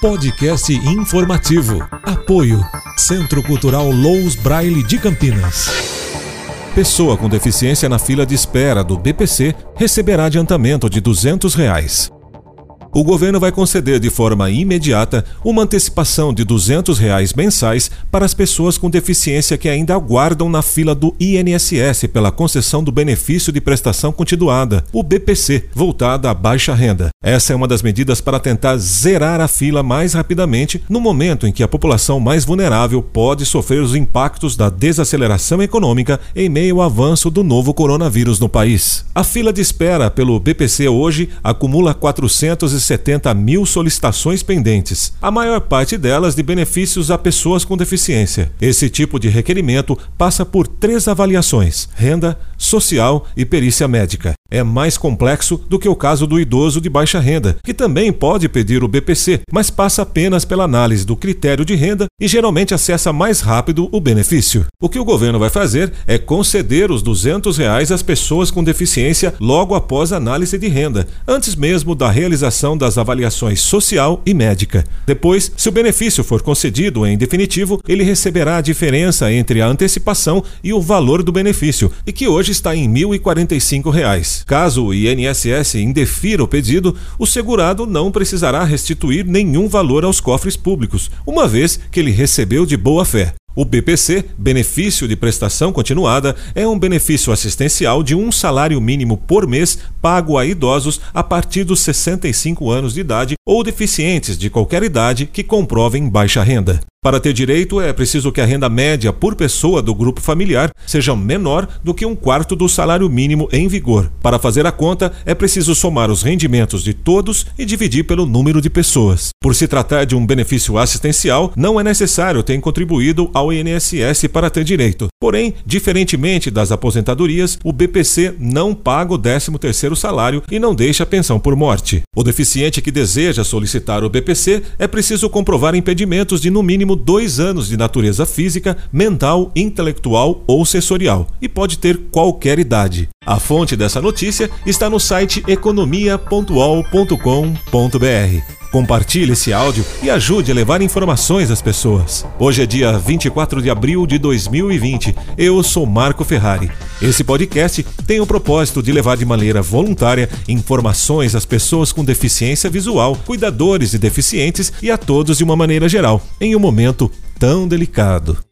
Podcast informativo. Apoio. Centro Cultural Lous Braille de Campinas. Pessoa com deficiência na fila de espera do BPC receberá adiantamento de R$ 200. Reais o governo vai conceder de forma imediata uma antecipação de 200 reais mensais para as pessoas com deficiência que ainda aguardam na fila do INSS pela concessão do benefício de prestação continuada, o BPC, voltada à baixa renda. Essa é uma das medidas para tentar zerar a fila mais rapidamente no momento em que a população mais vulnerável pode sofrer os impactos da desaceleração econômica em meio ao avanço do novo coronavírus no país. A fila de espera pelo BPC hoje acumula 400 270 mil solicitações pendentes, a maior parte delas de benefícios a pessoas com deficiência. Esse tipo de requerimento passa por três avaliações: renda, social e perícia médica é mais complexo do que o caso do idoso de baixa renda, que também pode pedir o BPC, mas passa apenas pela análise do critério de renda e geralmente acessa mais rápido o benefício. O que o governo vai fazer é conceder os 200 reais às pessoas com deficiência logo após a análise de renda, antes mesmo da realização das avaliações social e médica. Depois, se o benefício for concedido em definitivo, ele receberá a diferença entre a antecipação e o valor do benefício, e que hoje está em 1.045 reais. Caso o INSS indefira o pedido, o segurado não precisará restituir nenhum valor aos cofres públicos, uma vez que ele recebeu de boa fé. O BPC, benefício de prestação continuada, é um benefício assistencial de um salário mínimo por mês pago a idosos a partir dos 65 anos de idade ou deficientes de qualquer idade que comprovem baixa renda. Para ter direito, é preciso que a renda média por pessoa do grupo familiar seja menor do que um quarto do salário mínimo em vigor. Para fazer a conta, é preciso somar os rendimentos de todos e dividir pelo número de pessoas. Por se tratar de um benefício assistencial, não é necessário ter contribuído ao INSS para ter direito. Porém, diferentemente das aposentadorias, o BPC não paga o 13º salário e não deixa a pensão por morte. O deficiente que deseja solicitar o BPC é preciso comprovar impedimentos de no mínimo mínimo dois anos de natureza física, mental, intelectual ou sensorial e pode ter qualquer idade. A fonte dessa notícia está no site economia.ol.com.br. Compartilhe esse áudio e ajude a levar informações às pessoas. Hoje é dia 24 de abril de 2020. Eu sou Marco Ferrari. Esse podcast tem o propósito de levar de maneira voluntária informações às pessoas com deficiência visual, cuidadores de deficientes e a todos de uma maneira geral, em um momento tão delicado.